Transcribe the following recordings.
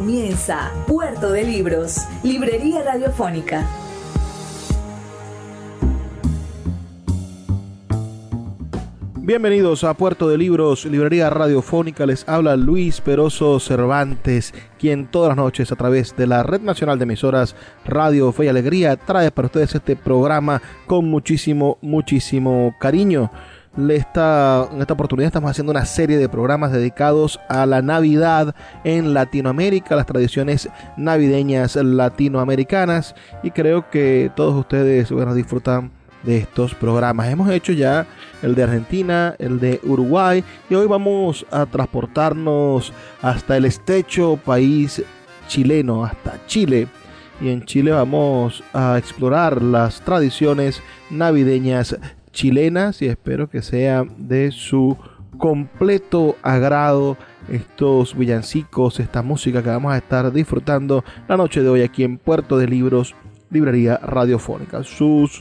Comienza Puerto de Libros, Librería Radiofónica. Bienvenidos a Puerto de Libros, Librería Radiofónica. Les habla Luis Peroso Cervantes, quien todas las noches a través de la Red Nacional de Emisoras Radio Fe y Alegría trae para ustedes este programa con muchísimo, muchísimo cariño en esta oportunidad estamos haciendo una serie de programas dedicados a la Navidad en Latinoamérica, las tradiciones navideñas latinoamericanas y creo que todos ustedes bueno, disfrutan de estos programas. Hemos hecho ya el de Argentina, el de Uruguay y hoy vamos a transportarnos hasta el estrecho país chileno, hasta Chile. Y en Chile vamos a explorar las tradiciones navideñas chilenas y espero que sea de su completo agrado estos villancicos, esta música que vamos a estar disfrutando la noche de hoy aquí en Puerto de Libros, Librería Radiofónica. Sus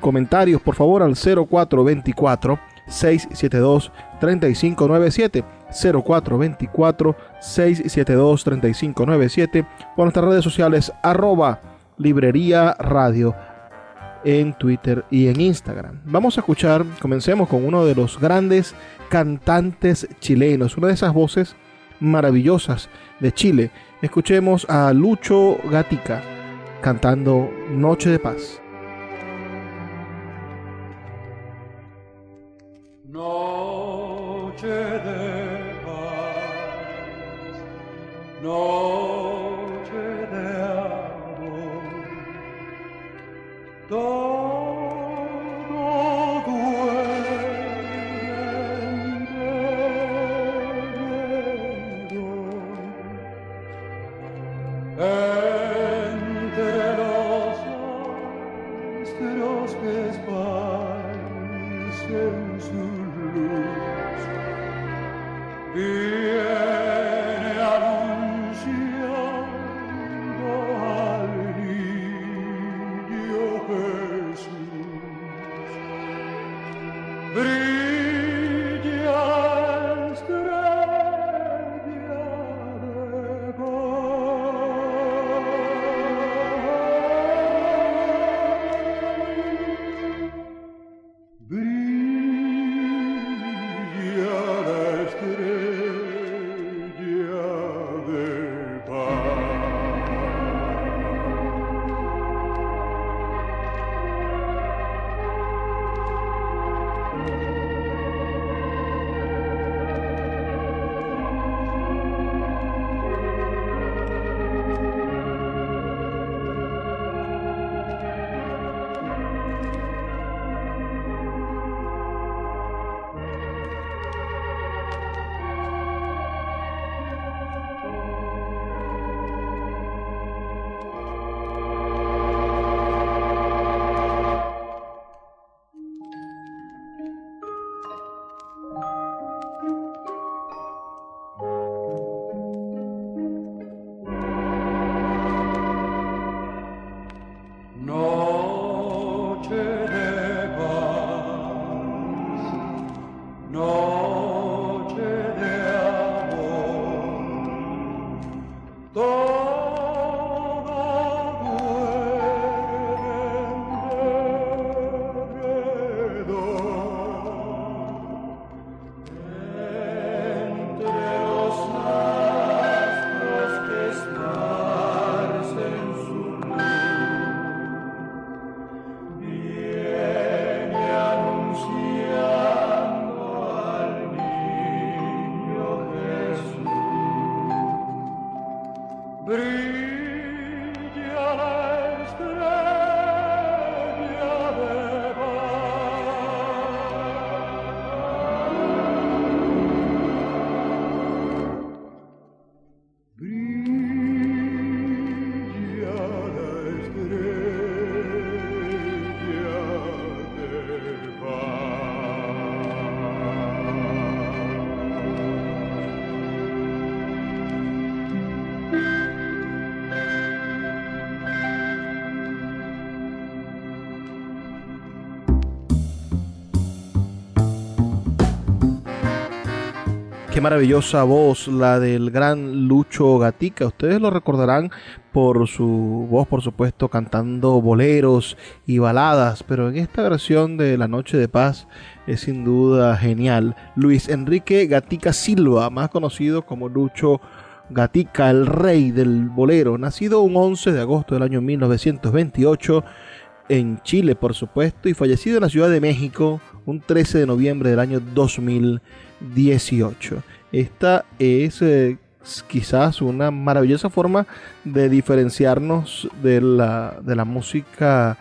comentarios, por favor, al 0424 672 3597 0424 672 3597 por nuestras redes sociales arroba librería radio en Twitter y en Instagram. Vamos a escuchar, comencemos con uno de los grandes cantantes chilenos, una de esas voces maravillosas de Chile. Escuchemos a Lucho Gatica cantando Noche de Paz. Noche de paz. No Maravillosa voz, la del gran Lucho Gatica. Ustedes lo recordarán por su voz, por supuesto, cantando boleros y baladas, pero en esta versión de La Noche de Paz es sin duda genial. Luis Enrique Gatica Silva, más conocido como Lucho Gatica, el rey del bolero, nacido un 11 de agosto del año 1928 en Chile, por supuesto, y fallecido en la Ciudad de México un 13 de noviembre del año 2018. Esta es eh, quizás una maravillosa forma de diferenciarnos de la, de la música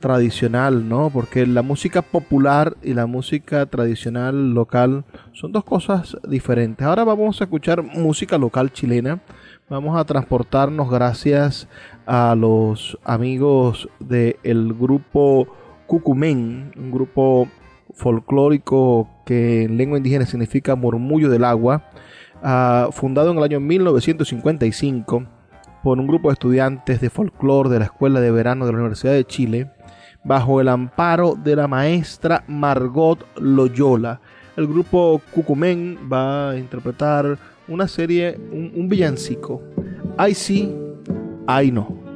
tradicional, ¿no? Porque la música popular y la música tradicional local son dos cosas diferentes. Ahora vamos a escuchar música local chilena. Vamos a transportarnos gracias a los amigos del grupo Cucumén, un grupo folclórico que en lengua indígena significa murmullo del agua, ah, fundado en el año 1955 por un grupo de estudiantes de folclore de la Escuela de Verano de la Universidad de Chile, bajo el amparo de la maestra Margot Loyola. El grupo Cucumén va a interpretar una serie, un, un villancico. Ay sí, ay no.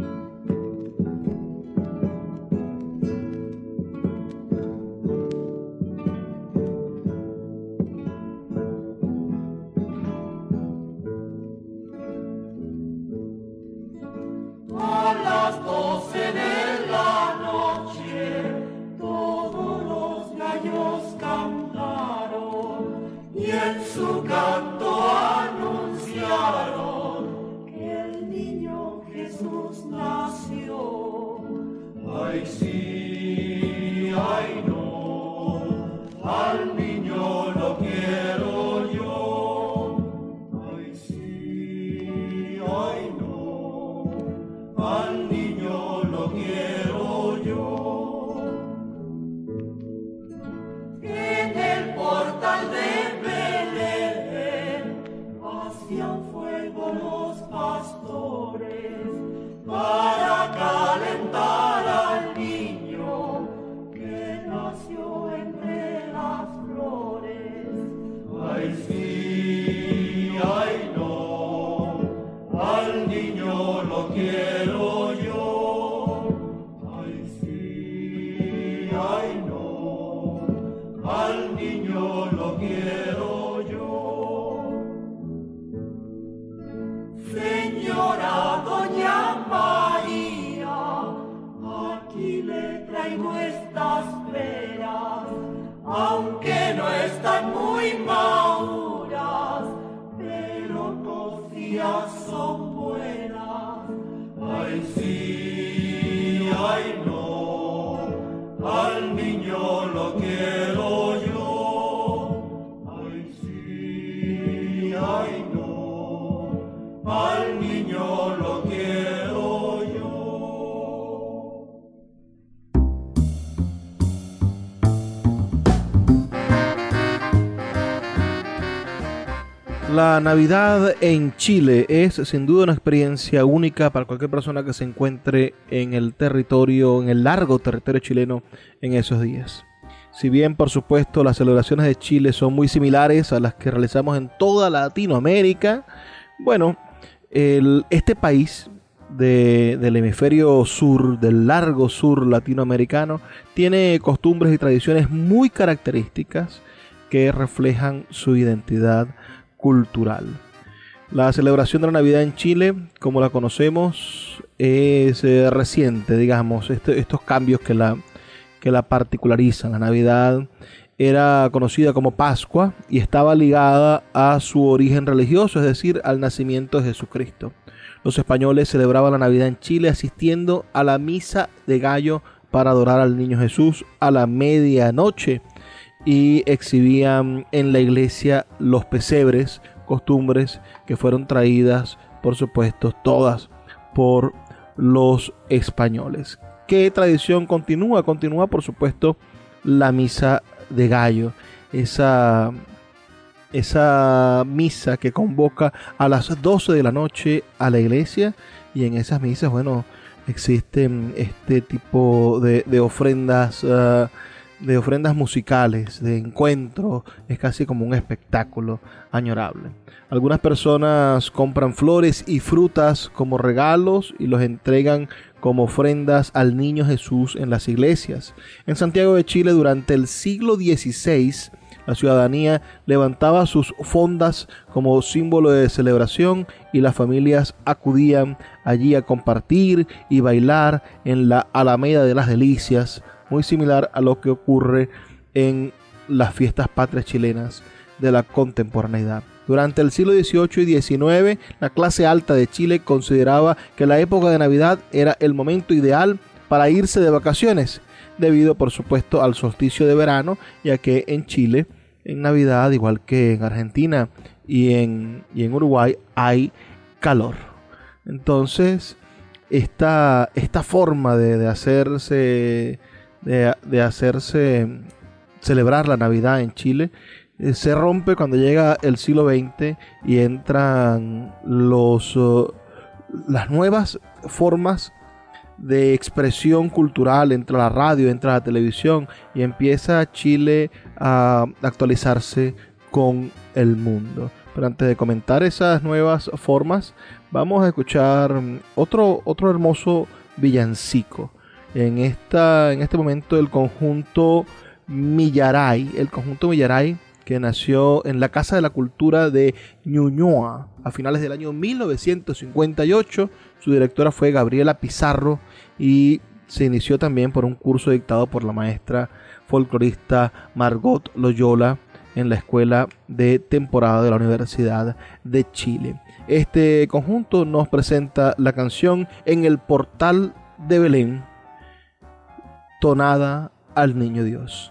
La Navidad en Chile es sin duda una experiencia única para cualquier persona que se encuentre en el territorio, en el largo territorio chileno en esos días. Si bien por supuesto las celebraciones de Chile son muy similares a las que realizamos en toda Latinoamérica, bueno, este país del hemisferio sur, del largo sur latinoamericano, tiene costumbres y tradiciones muy características que reflejan su identidad cultural. La celebración de la Navidad en Chile, como la conocemos, es eh, reciente, digamos, este, estos cambios que la, que la particularizan. La Navidad era conocida como Pascua y estaba ligada a su origen religioso, es decir, al nacimiento de Jesucristo. Los españoles celebraban la Navidad en Chile asistiendo a la misa de gallo para adorar al niño Jesús a la medianoche y exhibían en la iglesia los pesebres, costumbres que fueron traídas, por supuesto, todas por los españoles. ¿Qué tradición continúa? Continúa, por supuesto, la misa de gallo, esa, esa misa que convoca a las 12 de la noche a la iglesia y en esas misas, bueno, existen este tipo de, ofrendas. Ah, de ofrendas musicales, de encuentro, es casi como un espectáculo añorable. Algunas personas compran flores y frutas como regalos y los entregan como ofrendas al niño Jesús en las iglesias. En Santiago de Chile durante el siglo XVI, la ciudadanía levantaba sus fondas como símbolo de celebración y las familias acudían allí a compartir y bailar en la Alameda de las Delicias, muy similar a lo que ocurre en las fiestas patrias chilenas de la contemporaneidad. Durante el siglo XVIII y XIX, la clase alta de Chile consideraba que la época de Navidad era el momento ideal para irse de vacaciones, debido por supuesto al solsticio de verano, ya que en Chile, en Navidad, igual que en Argentina y en, y en Uruguay, hay calor. Entonces, esta, esta forma de, hacerse de, hacerse celebrar la Navidad en Chile eh, se rompe cuando llega el siglo XX y entran los, uh, las nuevas formas de expresión cultural, entra la radio, entra la televisión y empieza Chile a actualizarse con el mundo. Pero antes de comentar esas nuevas formas, vamos a escuchar otro, otro hermoso villancico. En, esta, en este momento el conjunto Millaray, el conjunto Millaray que nació en la Casa de la Cultura de Ñuñoa a finales del año 1958. Su directora fue Gabriela Pizarro y se inició también por un curso dictado por la maestra folclorista Margot Loyola en la escuela de temporada de la Universidad de Chile. Este conjunto nos presenta la canción En el portal de Belén, tonada al Niño Dios.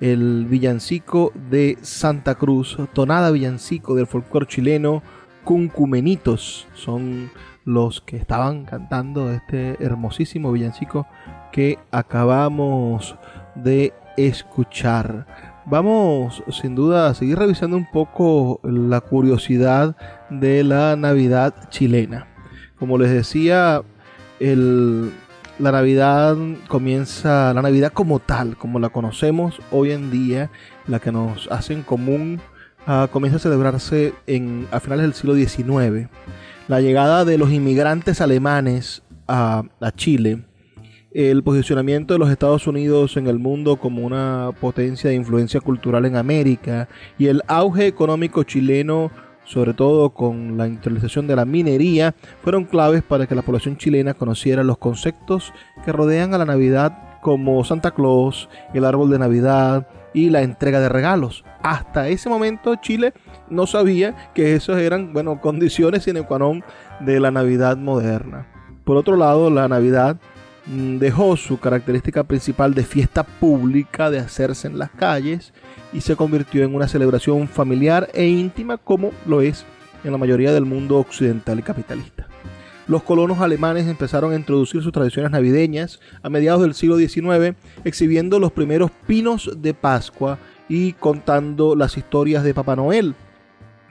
el villancico de Santa Cruz, tonada villancico del folclore chileno, Cuncumenitos, son los que estaban cantando este hermosísimo villancico que acabamos de escuchar. Vamos sin duda a seguir revisando un poco la curiosidad de la Navidad chilena. Como les decía, el la Navidad comienza, la Navidad como tal, como la conocemos hoy en día, la que nos hace en común, ah, comienza a celebrarse en, a finales del siglo XIX. La llegada de los inmigrantes alemanes a Chile, el posicionamiento de los Estados Unidos en el mundo como una potencia de influencia cultural en América y el auge económico chileno sobre todo con la industrialización de la minería, fueron claves para que la población chilena conociera los conceptos que rodean a la Navidad como Santa Claus, el árbol de Navidad y la entrega de regalos. Hasta ese momento Chile no sabía que esas eran, bueno, condiciones sine qua non de la Navidad moderna. Por otro lado, la Navidad mm, dejó su característica principal de fiesta pública, de hacerse en las calles, y se convirtió en una celebración familiar e íntima como lo es en la mayoría del mundo occidental y capitalista. Los colonos alemanes empezaron a introducir sus tradiciones navideñas a mediados del siglo XIX, exhibiendo los primeros pinos de Pascua y contando las historias de Papá Noel,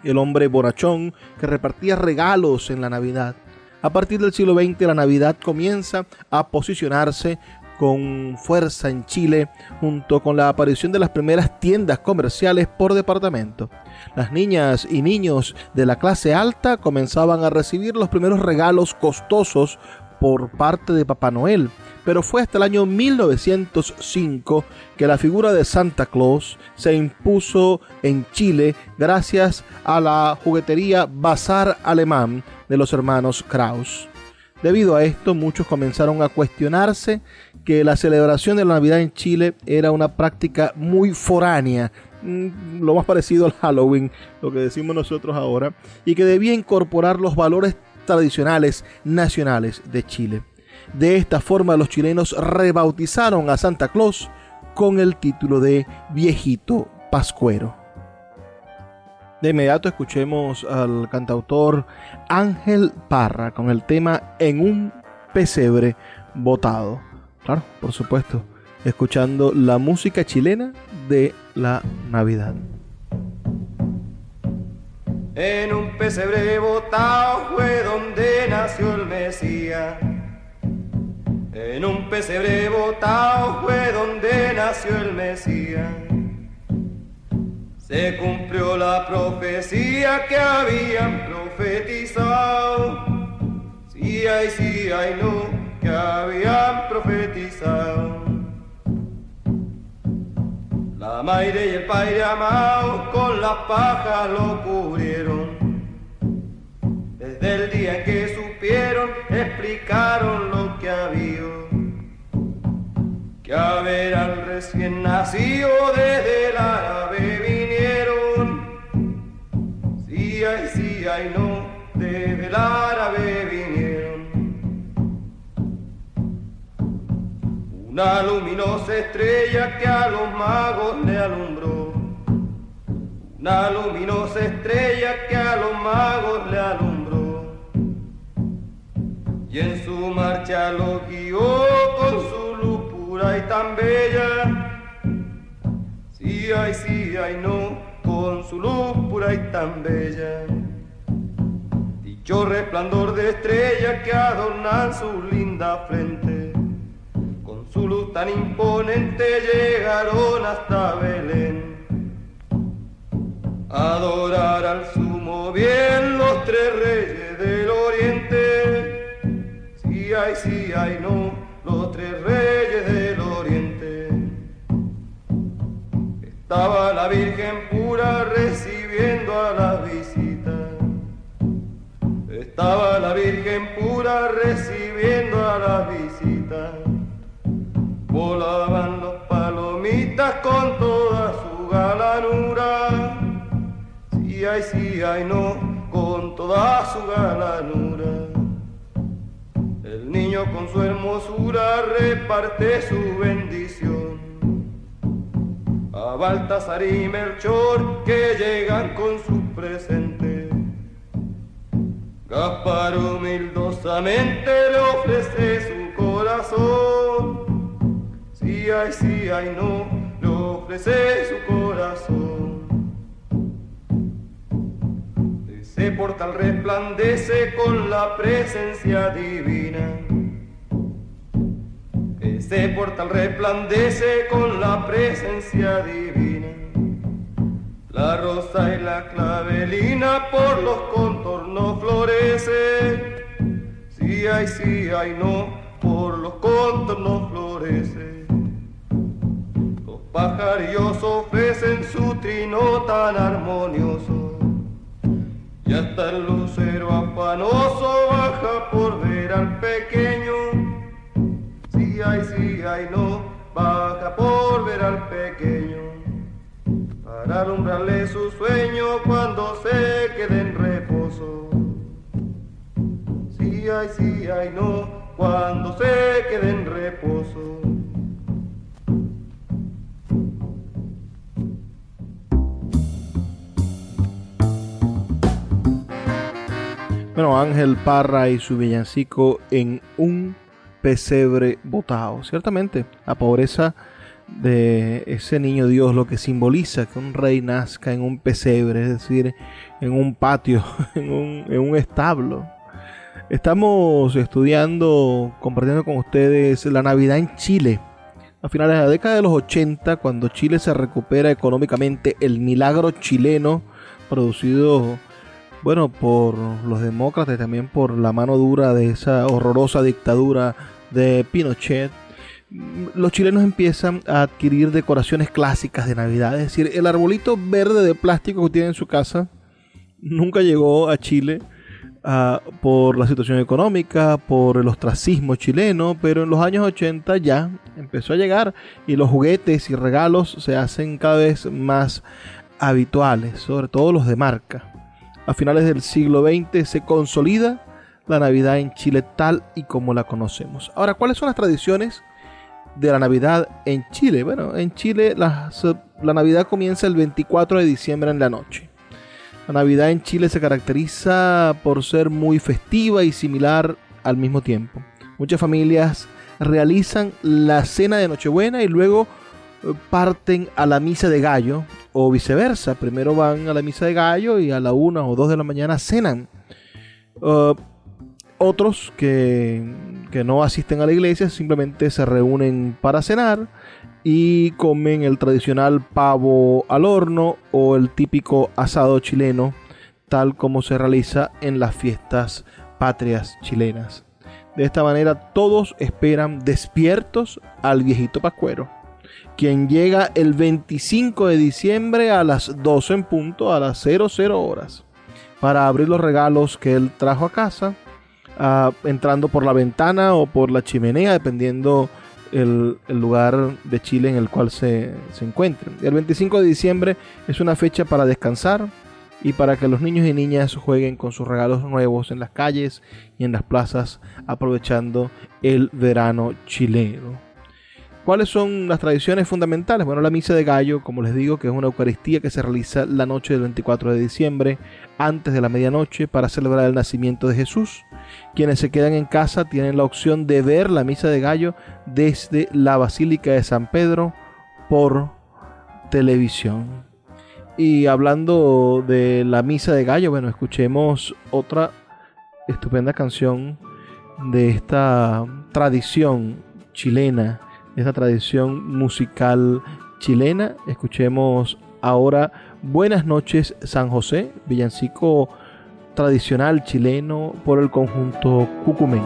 el hombre borrachón que repartía regalos en la Navidad. A partir del siglo XX la Navidad comienza a posicionarse con fuerza en Chile junto con la aparición de las primeras tiendas comerciales por departamento. Las niñas y niños de la clase alta comenzaban a recibir los primeros regalos costosos por parte de Papá Noel, pero fue hasta el año 1905 que la figura de Santa Claus se impuso en Chile gracias a la juguetería Bazar Alemán de los hermanos Kraus. Debido a esto, muchos comenzaron a cuestionarse que la celebración de la Navidad en Chile era una práctica muy foránea, mm, lo más parecido al Halloween, lo que decimos nosotros ahora, y que debía incorporar los valores tradicionales nacionales de Chile. De esta forma los chilenos rebautizaron a Santa Claus con el título de Viejito Pascuero. De inmediato escuchemos al cantautor Ángel Parra con el tema En un pesebre botado. Claro, por supuesto, escuchando la música chilena de la Navidad. En un pesebre botado fue donde nació el Mesías. En un pesebre botado fue donde nació el Mesías. Se cumplió la profecía que habían profetizado. Sí hay, sí hay, no, que habían profetizado. La Maire y el Padre amado con las pajas lo cubrieron. Desde el día en que supieron, explicaron lo que había. Que a ver al recién nacido desde el árabe. Sí hay, sí hay, no, desde el árabe vinieron. Una luminosa estrella que a los magos le alumbró. Una luminosa estrella que a los magos le alumbró. Y en su marcha lo guió con su luz pura y tan bella. Sí hay, sí hay, no, con su luz pura y tan bella. Dicho resplandor de estrella que adornan su linda frente su luz tan imponente llegaron hasta Belén. Adorar al sumo bien los tres reyes del oriente. Si hay, si hay, no, los tres reyes del oriente. Estaba la Virgen pura recibiendo a la visita. Estaba la Virgen pura recibiendo a la visita Volaban los palomitas con toda su galanura. Si hay, si hay, no, con toda su galanura. El niño con su hermosura reparte su bendición. Baltasar y Melchor que llegan con su presente. Gaspar humildosamente le ofrece su corazón si hay, si hay, no, le ofrece su corazón. Ese portal resplandece con la presencia divina. Ese portal resplandece con la presencia divina. La rosa y la clavelina por los contornos florece. Si hay, si hay, no, por los contornos florece pajarillos ofrecen su trino tan armonioso. Y hasta el lucero afanoso baja por ver al pequeño. Si hay, si hay, no, baja por ver al pequeño. Para alumbrarle su sueño cuando se quede en reposo. Si hay, si hay, no, cuando se quede en reposo. Bueno, Ángel Parra y su villancico en un pesebre botado. Ciertamente, la pobreza de ese niño Dios, lo que simboliza que un rey nazca en un pesebre, es decir, en un patio, en un, en un establo. Estamos estudiando, compartiendo con ustedes la Navidad en Chile. A finales de la década de los 80, cuando Chile se recupera económicamente, el milagro chileno producido bueno, por los demócratas también por la mano dura de esa horrorosa dictadura de Pinochet, los chilenos empiezan a adquirir decoraciones clásicas de Navidad. Es decir, el arbolito verde de plástico que tiene en su casa nunca llegó a Chile ah, por la situación económica, por el ostracismo chileno, pero en los años 80 ya empezó a llegar y los juguetes y regalos se hacen cada vez más habituales, sobre todo los de marca a finales del siglo XX se consolida la Navidad en Chile tal y como la conocemos. Ahora, ¿cuáles son las tradiciones de la Navidad en Chile? Bueno, en Chile la, Navidad comienza el 24 de diciembre en la noche. La Navidad en Chile se caracteriza por ser muy festiva y similar al mismo tiempo. Muchas familias realizan la cena de Nochebuena y luego eh, parten a la misa de gallo o viceversa. Primero van a la misa de gallo y a la una o dos de la mañana cenan. Uh, otros que, que, no asisten a la iglesia simplemente se reúnen para cenar y comen el tradicional pavo al horno o el típico asado chileno tal como se realiza en las fiestas patrias chilenas. De esta manera todos esperan despiertos al viejito Pascuero, quien llega el 25 de diciembre a las 12 en punto, a las 00 horas, para abrir los regalos que él trajo a casa, uh, entrando por la ventana o por la chimenea, dependiendo el, el, lugar de Chile en el cual se, se encuentren. El 25 de diciembre es una fecha para descansar, y para que los niños y niñas jueguen con sus regalos nuevos en las calles y en las plazas aprovechando el verano chileno. ¿Cuáles son las tradiciones fundamentales? Bueno, la misa de gallo, como les digo, que es una Eucaristía que se realiza la noche del 24 de diciembre, antes de la medianoche, para celebrar el nacimiento de Jesús. Quienes se quedan en casa tienen la opción de ver la misa de gallo desde la Basílica de San Pedro por televisión. Y hablando de la misa de gallo, bueno, escuchemos otra estupenda canción de esta tradición chilena, esta tradición musical chilena. Escuchemos ahora Buenas noches San José, villancico tradicional chileno por el conjunto Cucumén.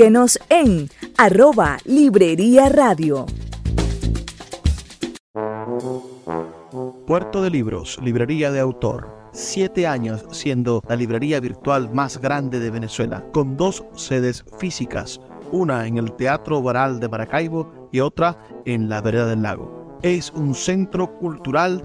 Síguenos en arroba Librería Radio. Puerto de Libros, Librería de Autor. Siete años siendo la librería virtual más grande de Venezuela, con dos sedes físicas, una en el Teatro Baral de Maracaibo y otra en la Vereda del Lago. Es un centro cultural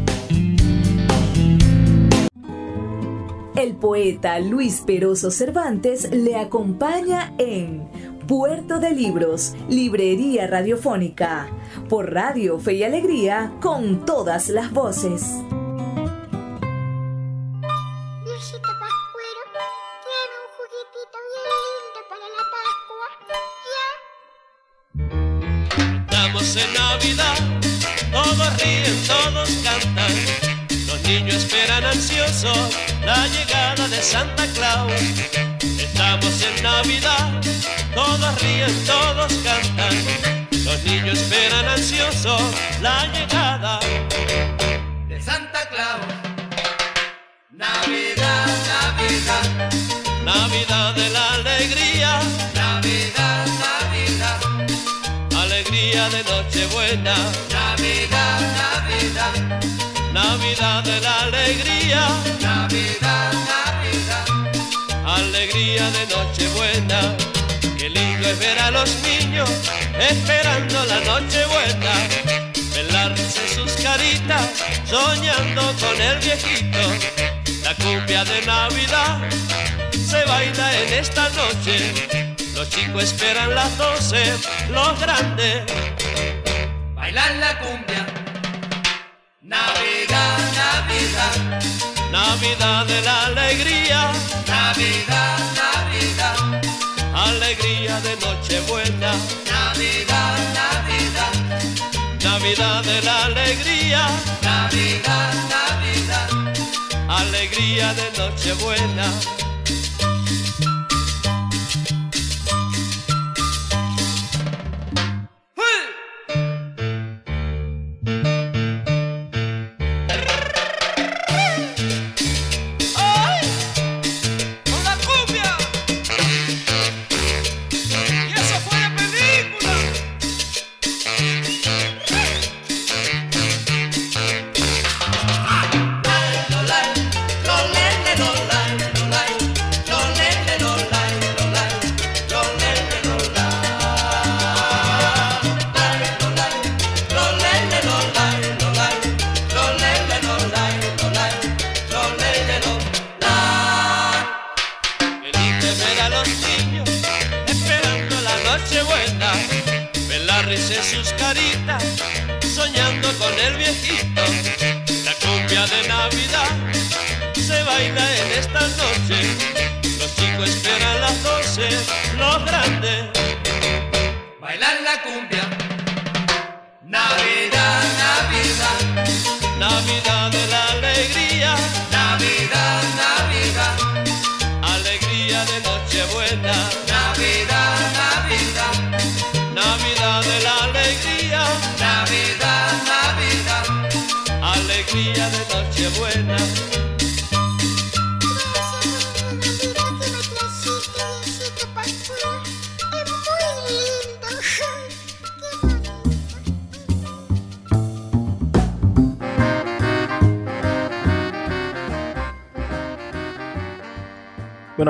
El poeta Luis Peroso Cervantes le acompaña en Puerto de Libros, Librería Radiofónica, por Radio Fe y Alegría, con todas las voces. Viejito Pascuero, tiene un juguetito bien lindo para la Pascua. ¿Ya? Estamos en Navidad, todos ríen, todos cantan. Los niños esperan ansiosos Santa Claus. Estamos en Navidad, todos ríen, todos cantan. Los niños esperan ansiosos la llegada de Santa Claus. Navidad, Navidad, Navidad de la alegría, Navidad, Navidad, alegría de Nochebuena, Navidad, Navidad, Navidad de la alegría, Navidad, alegría de Nochebuena. Qué lindo es ver a los niños esperando la Nochebuena, ver la risa en sus caritas, soñando con el viejito. La cumbia de Navidad se baila en esta noche. Los chicos esperan las doce, los grandes bailan la cumbia. Navidad, Navidad, Navidad de la alegría, Navidad, Navidad, alegría de Nochebuena, Navidad, Navidad, Navidad de la alegría, Navidad, Navidad, alegría de Nochebuena.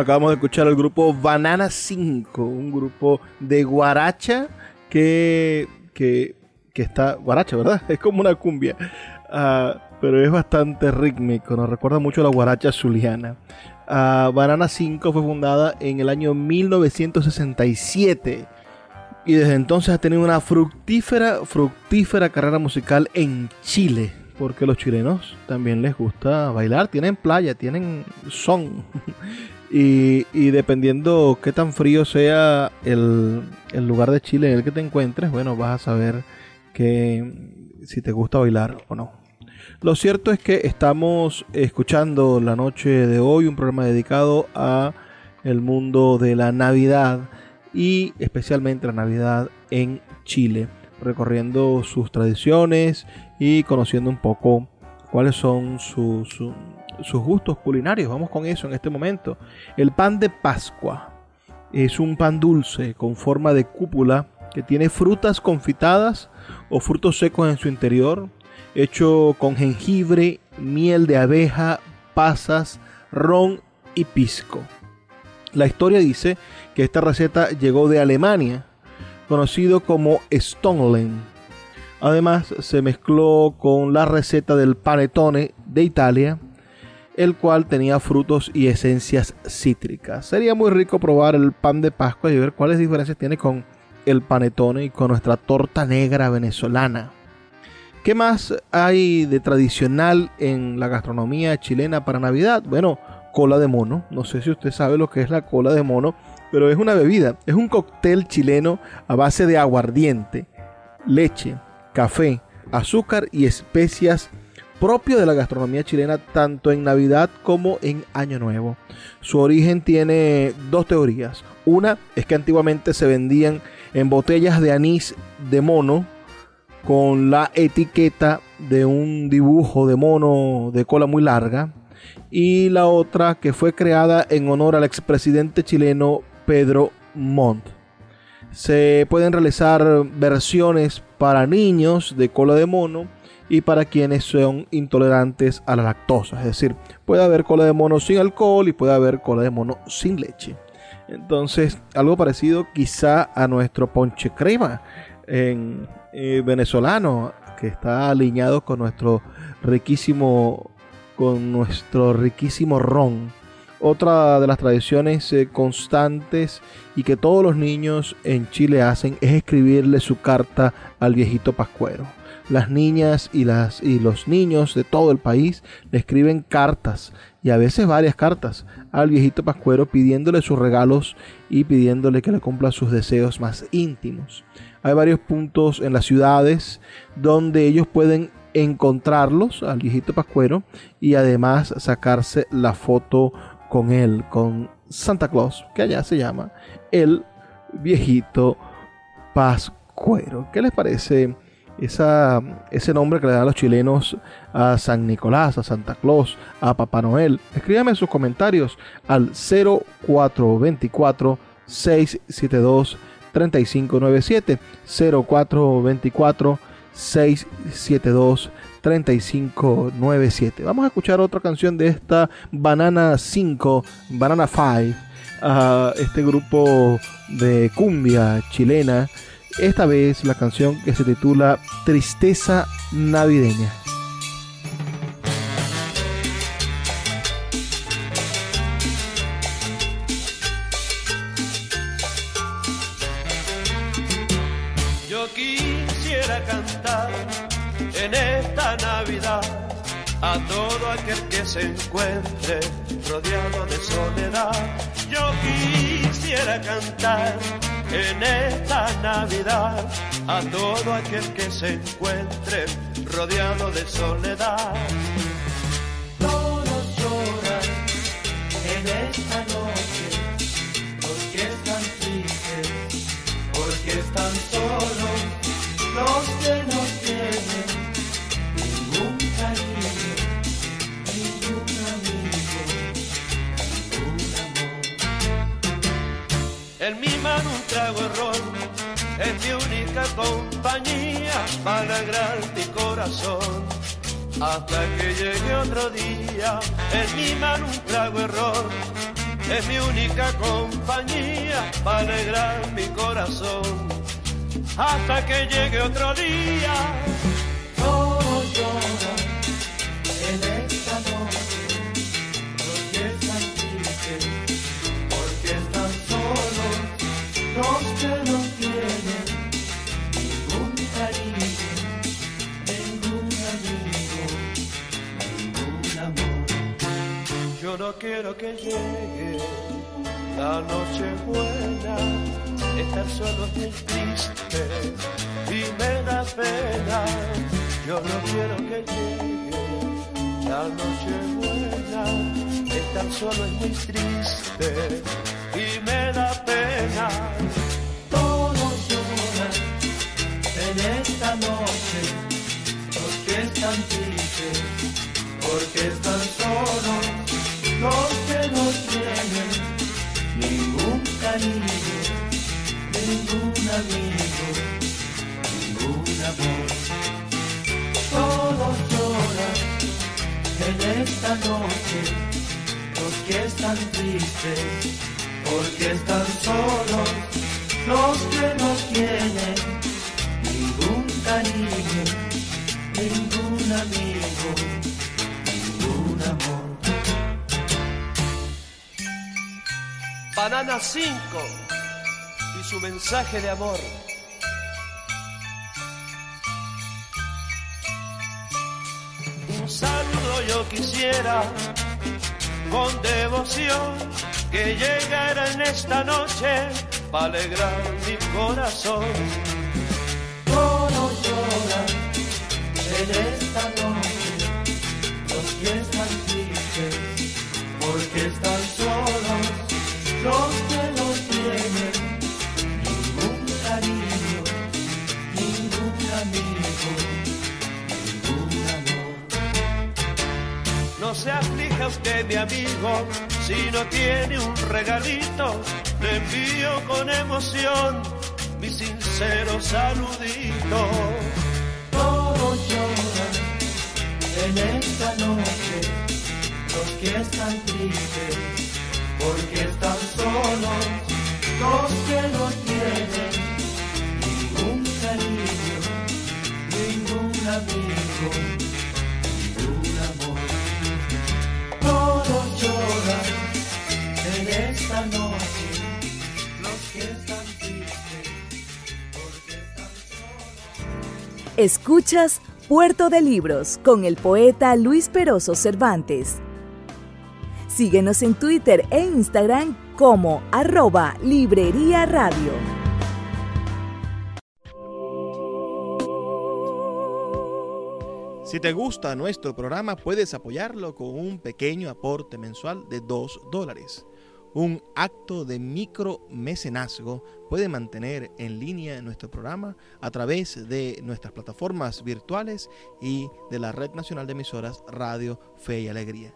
Acabamos de escuchar el grupo Banana 5, un grupo de guaracha que, que, que está... Guaracha, ¿verdad? Es como una cumbia, Ah, pero es bastante rítmico, nos recuerda mucho a la guaracha zuliana. Ah, Banana 5 fue fundada en el año 1967 y desde entonces ha tenido una fructífera, fructífera carrera musical en Chile. Porque los chilenos también les gusta bailar, tienen playa, tienen son. Y, dependiendo qué tan frío sea el, el lugar de Chile en el que te encuentres, bueno, vas a saber que si te gusta bailar o no. Lo cierto es que estamos escuchando la noche de hoy un programa dedicado a el mundo de la Navidad y especialmente la Navidad en Chile, recorriendo sus tradiciones y conociendo un poco cuáles son sus, su- sus gustos culinarios. Vamos con eso en este momento. El pan de Pascua es un pan dulce con forma de cúpula que tiene frutas confitadas o frutos secos en su interior, hecho con jengibre, miel de abeja, pasas, ron y pisco. La historia dice que esta receta llegó de Alemania, conocido como Stonelen. Además, se mezcló con la receta del panettone de Italia, el cual tenía frutos y esencias cítricas. Sería muy rico probar el pan de Pascua y ver cuáles diferencias tiene con el panettone y con nuestra torta negra venezolana. ¿Qué más hay de tradicional en la gastronomía chilena para Navidad? Bueno, cola de mono. No sé si usted sabe lo que es la cola de mono, pero es una bebida. Es un cóctel chileno a base de aguardiente, leche, café, azúcar y especias propio de la gastronomía chilena tanto en Navidad como en Año Nuevo. Su origen tiene dos teorías. Una es que antiguamente se vendían en botellas de anís de mono con la etiqueta de un dibujo de mono de cola muy larga. Y la otra que fue creada en honor al expresidente chileno Pedro Montt. Se pueden realizar versiones para niños de cola de mono y para quienes son intolerantes a la lactosa. Es decir, puede haber cola de mono sin alcohol y puede haber cola de mono sin leche. Entonces, algo parecido quizá a nuestro ponche crema en, eh, venezolano, que está alineado con nuestro riquísimo, con nuestro riquísimo ron. Otra de las tradiciones eh, constantes y que todos los niños en Chile hacen es escribirle su carta al viejito pascuero. Las niñas y, las, y los niños de todo el país le escriben cartas y a veces varias cartas al viejito pascuero pidiéndole sus regalos y pidiéndole que le cumpla sus deseos más íntimos. Hay varios puntos en las ciudades donde ellos pueden encontrarlos al viejito pascuero y además sacarse la foto con él, con Santa Claus, que allá se llama el viejito pascuero. ¿Qué les parece esa, ese nombre que le dan los chilenos a San Nicolás, a Santa Claus, a Papá Noel? Escríbame sus comentarios al 0424 672 3597 0424 672 3597. Vamos a escuchar otra canción de esta Banana 5, Banana 5, a este grupo de cumbia chilena. Esta vez la canción que se titula Tristeza Navideña. Yo quisiera cantar en esta Navidad a todo aquel que se encuentre rodeado de soledad. Yo quisiera cantar en esta Navidad a todo aquel que se encuentre rodeado de soledad. Todos lloran en esta noche porque están tristes porque están es mi única compañía para alegrar mi corazón. Hasta que llegue otro día, en mi mano un trago ron es mi única compañía para alegrar mi corazón. Hasta que llegue otro día, Yo no quiero que llegue la noche buena. Estar solo es muy triste y me da pena. Yo no quiero que llegue la noche buena. Estar solo es muy triste y me da pena. Todos lloran en esta noche porque están tristes, porque están solos los que no tienen ningún cariño, ningún amigo, ningún amor. Todos lloran en esta noche los que están tristes, porque están solos los que no tienen ningún cariño, ningún amigo, Banana 5 y su mensaje de amor. Un saludo yo quisiera con devoción que llegara en esta noche para alegrar mi corazón. Todos lloran en esta noche, los que están tristes, porque están solos, los que no tienen ningún cariño, ningún amigo, ningún amor. No se aflija usted, mi amigo, si no tiene un regalito, le envío con emoción mi sincero saludito. Todos lloran en esta noche, los que están tristes, porque están solos, los que no tienen ningún cariño, ningún amigo, ningún amor. Todos lloran en esta noche, los que están tristes, porque están solos. Escuchas Puerto de Libros con el poeta Luis Peroso Cervantes. Síguenos en Twitter e Instagram como arroba Librería Radio. Si te gusta nuestro programa, puedes apoyarlo con un pequeño aporte mensual de 2 dólares. Un acto de micromecenazgo puede mantener en línea nuestro programa a través de nuestras plataformas virtuales y de la Red Nacional de Emisoras Radio Fe y Alegría.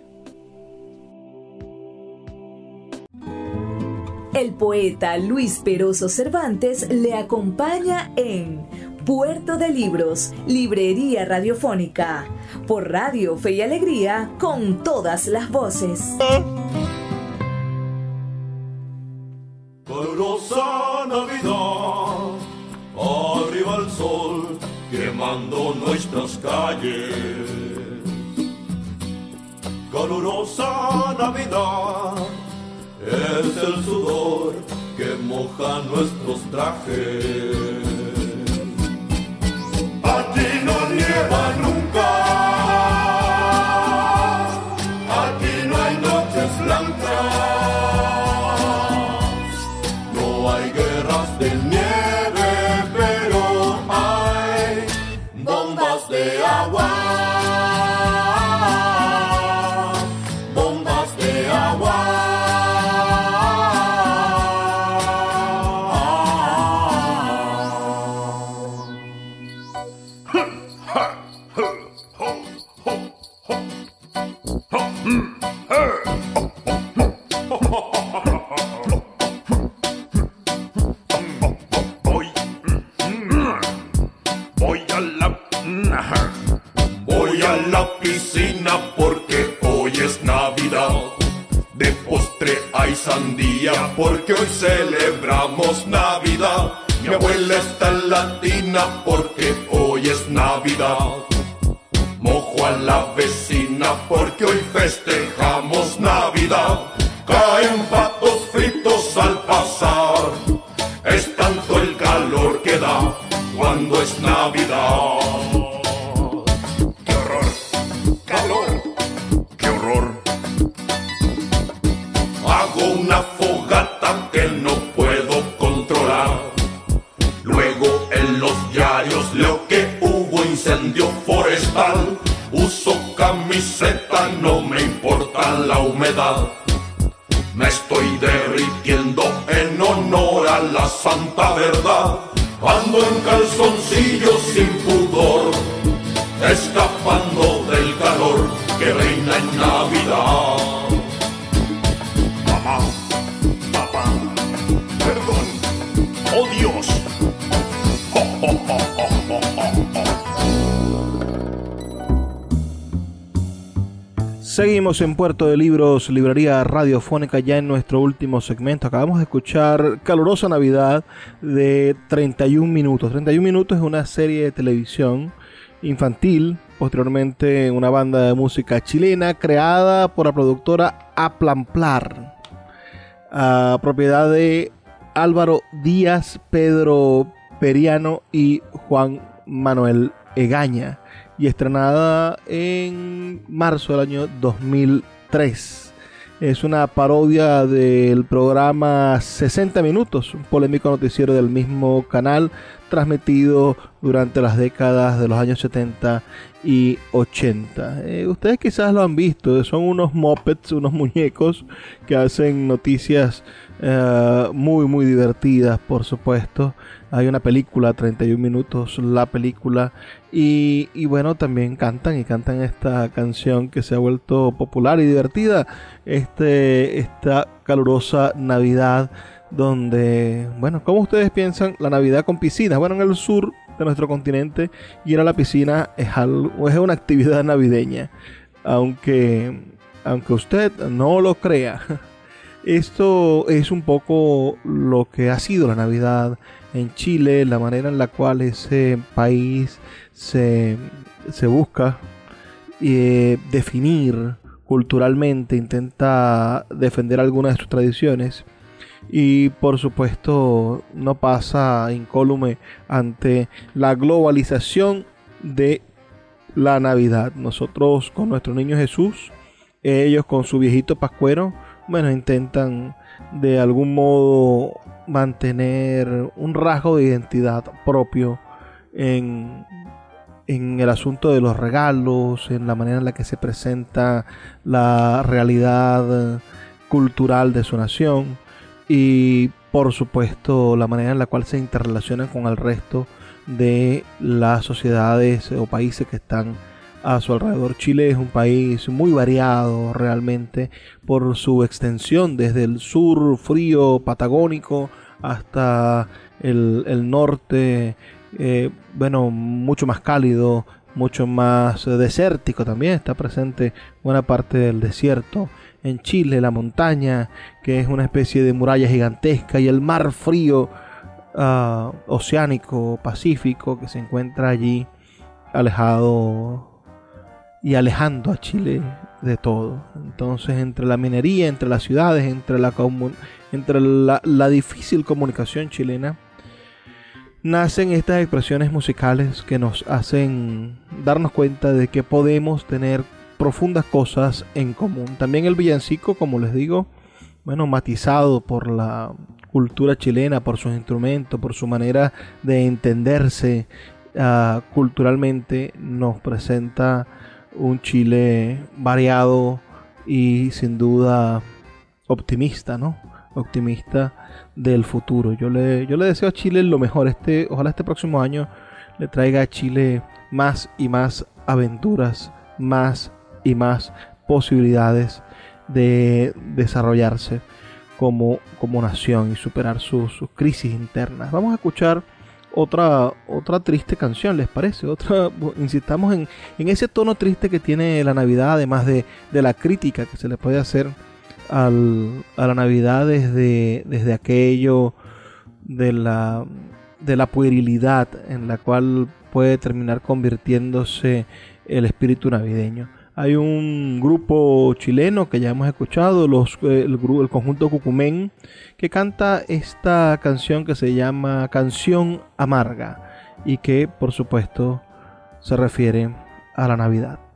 El poeta Luis Peroso Cervantes le acompaña en Puerto de Libros, Librería Radiofónica, por Radio Fe y Alegría, con todas las voces. Calurosa Navidad, arriba el sol quemando nuestras calles. Calurosa Navidad, es el sudor que moja nuestros trajes. Aquí no nieva nunca, porque hoy celebramos Navidad. Mi abuela está latina porque hoy es Navidad. Mojo a la vecina porque hoy festejamos Navidad. Caen patos fritos al pasar. Es tanto el calor que da cuando es Navidad. Ando en calzoncillos En Puerto de Libros, librería radiofónica, ya en nuestro último segmento. Acabamos de escuchar Calurosa Navidad de 31 minutos. 31 minutos es una serie de televisión infantil, posteriormente una banda de música chilena creada por la productora Aplamplar, propiedad de Álvaro Díaz, Pedro Periano y Juan Manuel Egaña y estrenada en marzo del año 2003. Es una parodia del programa 60 Minutos, un polémico noticiero del mismo canal, transmitido durante las décadas de los años 70 y 80. Eh, ustedes quizás lo han visto, son unos mopeds, unos muñecos que hacen noticias eh, muy, muy divertidas, por supuesto. Hay una película, 31 minutos, la película. Y, bueno, también cantan y cantan esta canción que se ha vuelto popular y divertida. Este, esta calurosa Navidad donde, bueno, ¿cómo ustedes piensan la Navidad con piscinas? Bueno, en el sur de nuestro continente ir a la piscina es, algo, es una actividad navideña. Aunque, aunque usted no lo crea. Esto es un poco lo que ha sido la Navidad en Chile, la manera en la cual ese país se, se busca eh, definir culturalmente, intenta defender algunas de sus tradiciones y por supuesto no pasa incólume ante la globalización de la Navidad. Nosotros con nuestro niño Jesús, ellos con su viejito pascuero, bueno, intentan de algún modo mantener un rasgo de identidad propio en, en el asunto de los regalos, en la manera en la que se presenta la realidad cultural de su nación y por supuesto la manera en la cual se interrelacionan con el resto de las sociedades o países que están a su alrededor. Chile es un país muy variado realmente por su extensión desde el sur frío patagónico hasta el, el norte, eh, bueno, mucho más cálido, mucho más desértico también, está presente buena parte del desierto. En Chile, la montaña, que es una especie de muralla gigantesca, y el mar frío uh, oceánico, pacífico, que se encuentra allí alejado y alejando a Chile de todo. Entonces, entre la minería, entre las ciudades, entre la, entre la, difícil comunicación chilena, nacen estas expresiones musicales que nos hacen darnos cuenta de que podemos tener profundas cosas en común. También el villancico, como les digo, bueno, matizado por la cultura chilena, por sus instrumentos, por su manera de entenderse uh, culturalmente, nos presenta un Chile variado y sin duda optimista, ¿no? Optimista del futuro. Yo le, yo le deseo a Chile lo mejor. Este, ojalá este próximo año le traiga a Chile más y más aventuras, más y más posibilidades de desarrollarse como, como nación y superar sus, sus crisis internas. Vamos a escuchar otra, otra triste canción, ¿les parece? Otra, insistamos en, en ese tono triste que tiene la Navidad, además de, de la crítica que se le puede hacer al, a la Navidad desde, desde aquello de la de la puerilidad en la cual puede terminar convirtiéndose el espíritu navideño. Hay un grupo chileno que ya hemos escuchado, los, eh, el, el conjunto Cucumén, que canta esta canción que se llama Canción Amarga y que por supuesto se refiere a la Navidad.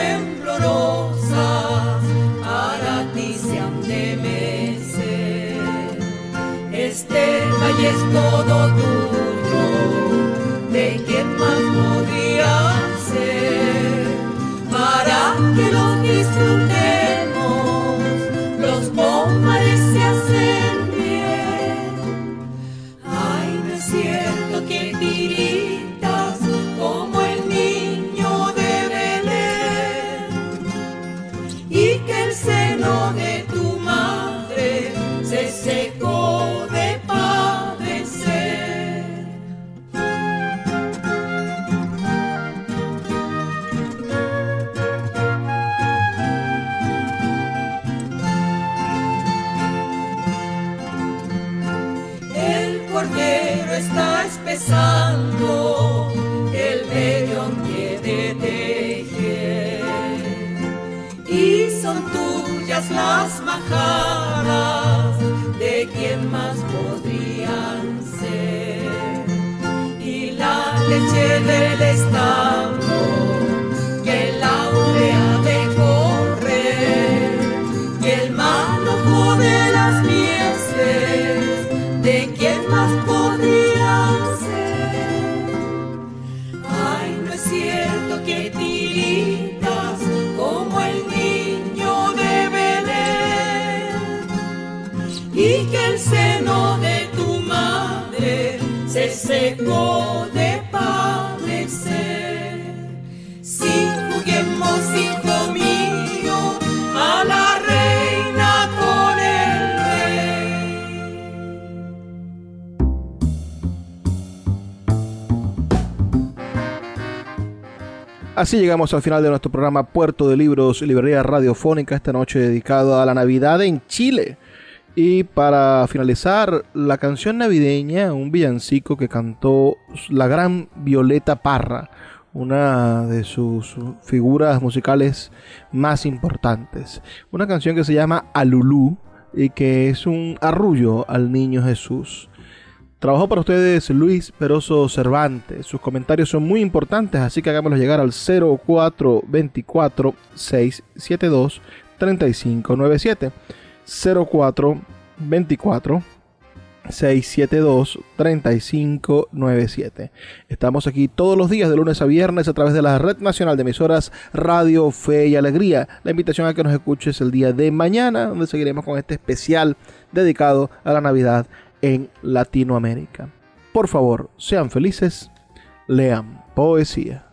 Temblorosas para ti se han de mecer. Este valle es todo tuyo, ¿de quién más podría ser? Para que lo disfrutemos, secó de padecer. Si juguemos, hijo mío, a la reina con el rey. Así llegamos al final de nuestro programa Puerto de Libros, Librería Radiofónica, esta noche dedicado a la Navidad en Chile. Y para finalizar, la canción navideña, un villancico que cantó la gran Violeta Parra, una de sus figuras musicales más importantes. Una canción que se llama Alulú y que es un arrullo al niño Jesús. Trabajó para ustedes Luis Peroso Cervantes. Sus comentarios son muy importantes, así que hagámoslos llegar al 0424 672 3597. 0424 672 3597. Estamos aquí todos los días de lunes a viernes a través de la Red Nacional de Emisoras Radio Fe y Alegría. La invitación a que nos escuches el día de mañana, donde seguiremos con este especial dedicado a la Navidad en Latinoamérica. Por favor, sean felices, lean poesía.